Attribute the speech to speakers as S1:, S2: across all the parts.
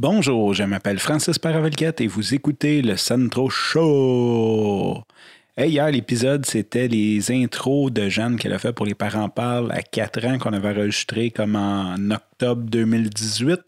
S1: Bonjour, je m'appelle Francis Paravelquette et vous écoutez le Centro Show. hier, l'épisode, c'était les intros de Jeanne qu'elle a fait pour Les Parents Parlent à 4 ans qu'on avait enregistré comme en octobre 2018.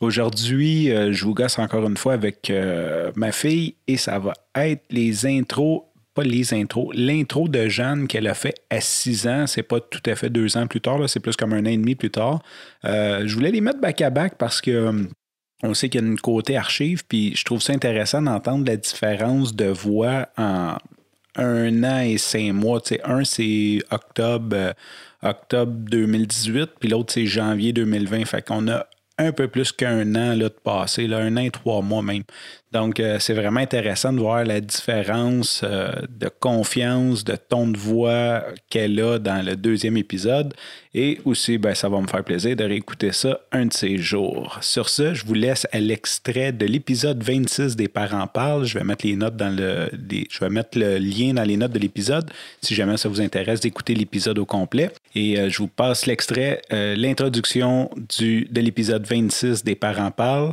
S1: Aujourd'hui, euh, je vous gosse encore une fois avec euh, ma fille et ça va être les intros pas les intros, l'intro de Jeanne qu'elle a fait à 6 ans, c'est pas tout à fait deux ans plus tard, c'est plus comme un an et demi plus tard. Euh, je voulais les mettre back à back parce que on sait qu'il y a une côté archive, puis je trouve ça intéressant d'entendre la différence de voix en un an et cinq mois. un, c'est octobre, euh, octobre 2018, puis l'autre, c'est janvier 2020. Fait qu'on a un peu plus qu'un an là, de passé, là, un an et trois mois même. Donc, euh, c'est vraiment intéressant de voir la différence euh, de confiance, de ton de voix qu'elle a dans le deuxième épisode. Et aussi, ben, ça va me faire plaisir de réécouter ça un de ces jours. Sur ce, je vous laisse à l'extrait de l'épisode 26 des parents parlent. Je vais mettre les notes dans le, je vais mettre le lien dans les notes de l'épisode si jamais ça vous intéresse d'écouter l'épisode au complet. Et euh, je vous passe l'extrait, l'introduction du, de l'épisode 26 des parents parlent.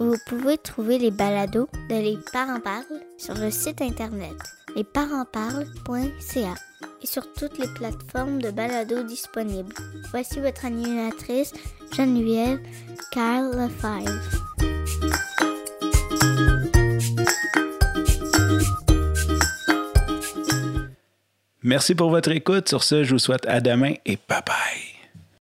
S2: Vous pouvez trouver les balados de Les Parents Parlent sur le site internet lesparentsparlent.ca et sur toutes les plateformes de balados disponibles. Voici votre animatrice Geneviève Carl Lefebvre.
S1: Merci pour votre écoute. Sur ce, je vous souhaite à demain et bye bye.